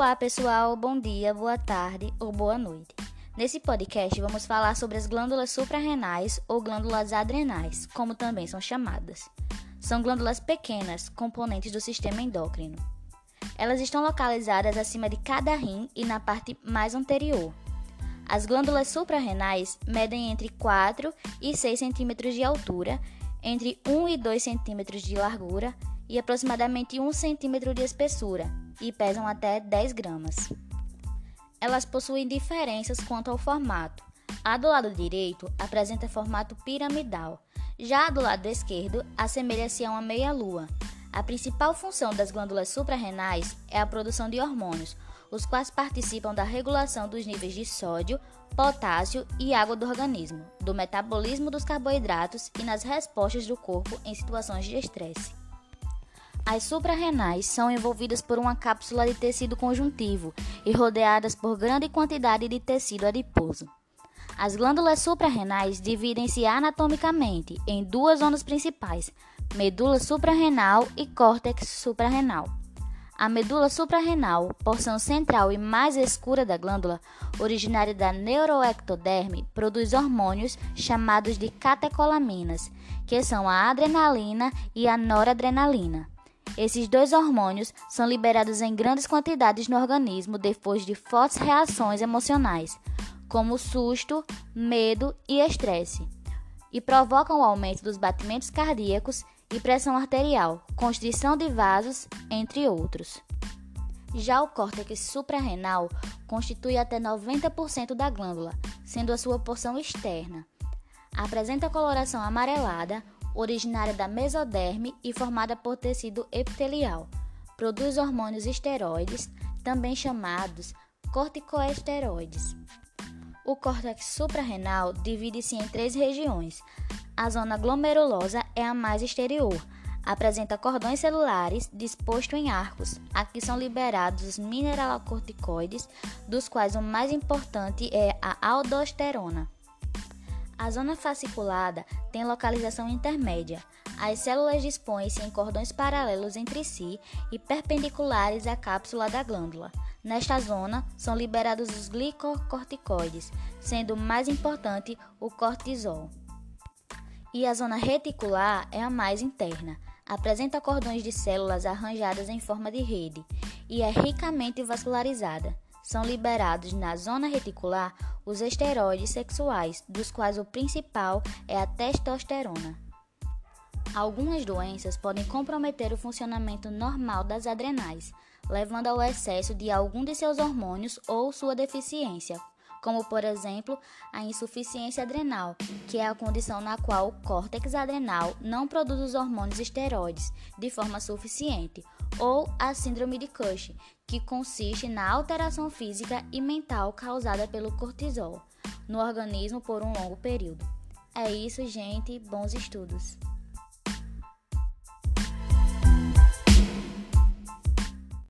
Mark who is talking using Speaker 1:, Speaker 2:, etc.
Speaker 1: Olá, pessoal. Bom dia, boa tarde ou boa noite. Nesse podcast vamos falar sobre as glândulas suprarrenais ou glândulas adrenais, como também são chamadas. São glândulas pequenas, componentes do sistema endócrino. Elas estão localizadas acima de cada rim e na parte mais anterior. As glândulas suprarrenais medem entre 4 e 6 centímetros de altura, entre 1 e 2 centímetros de largura e aproximadamente 1 centímetro de espessura e pesam até 10 gramas. Elas possuem diferenças quanto ao formato. A do lado direito apresenta formato piramidal, já a do lado esquerdo assemelha-se a uma meia-lua. A principal função das glândulas suprarrenais é a produção de hormônios, os quais participam da regulação dos níveis de sódio, potássio e água do organismo, do metabolismo dos carboidratos e nas respostas do corpo em situações de estresse. As suprarrenais são envolvidas por uma cápsula de tecido conjuntivo e rodeadas por grande quantidade de tecido adiposo. As glândulas suprarrenais dividem-se anatomicamente em duas zonas principais: medula suprarrenal e córtex suprarrenal. A medula suprarrenal, porção central e mais escura da glândula, originária da neuroectoderme, produz hormônios chamados de catecolaminas, que são a adrenalina e a noradrenalina. Esses dois hormônios são liberados em grandes quantidades no organismo depois de fortes reações emocionais, como susto, medo e estresse, e provocam o aumento dos batimentos cardíacos e pressão arterial, constrição de vasos, entre outros. Já o córtex suprarrenal constitui até 90% da glândula, sendo a sua porção externa. Apresenta coloração amarelada, originária da mesoderme e formada por tecido epitelial. Produz hormônios esteroides, também chamados corticoesteroides. O córtex suprarrenal divide-se em três regiões. A zona glomerulosa é a mais exterior. Apresenta cordões celulares dispostos em arcos. Aqui são liberados os mineralocorticoides, dos quais o mais importante é a aldosterona. A zona fasciculada tem localização intermédia. As células dispõem-se em cordões paralelos entre si e perpendiculares à cápsula da glândula. Nesta zona são liberados os glicocorticoides, sendo o mais importante o cortisol. E a zona reticular é a mais interna. Apresenta cordões de células arranjadas em forma de rede e é ricamente vascularizada são liberados na zona reticular os esteroides sexuais, dos quais o principal é a testosterona. Algumas doenças podem comprometer o funcionamento normal das adrenais, levando ao excesso de algum de seus hormônios ou sua deficiência, como por exemplo a insuficiência adrenal, que é a condição na qual o córtex adrenal não produz os hormônios esteroides de forma suficiente, ou a síndrome de Cushing, que consiste na alteração física e mental causada pelo cortisol no organismo por um longo período. É isso, gente. Bons estudos!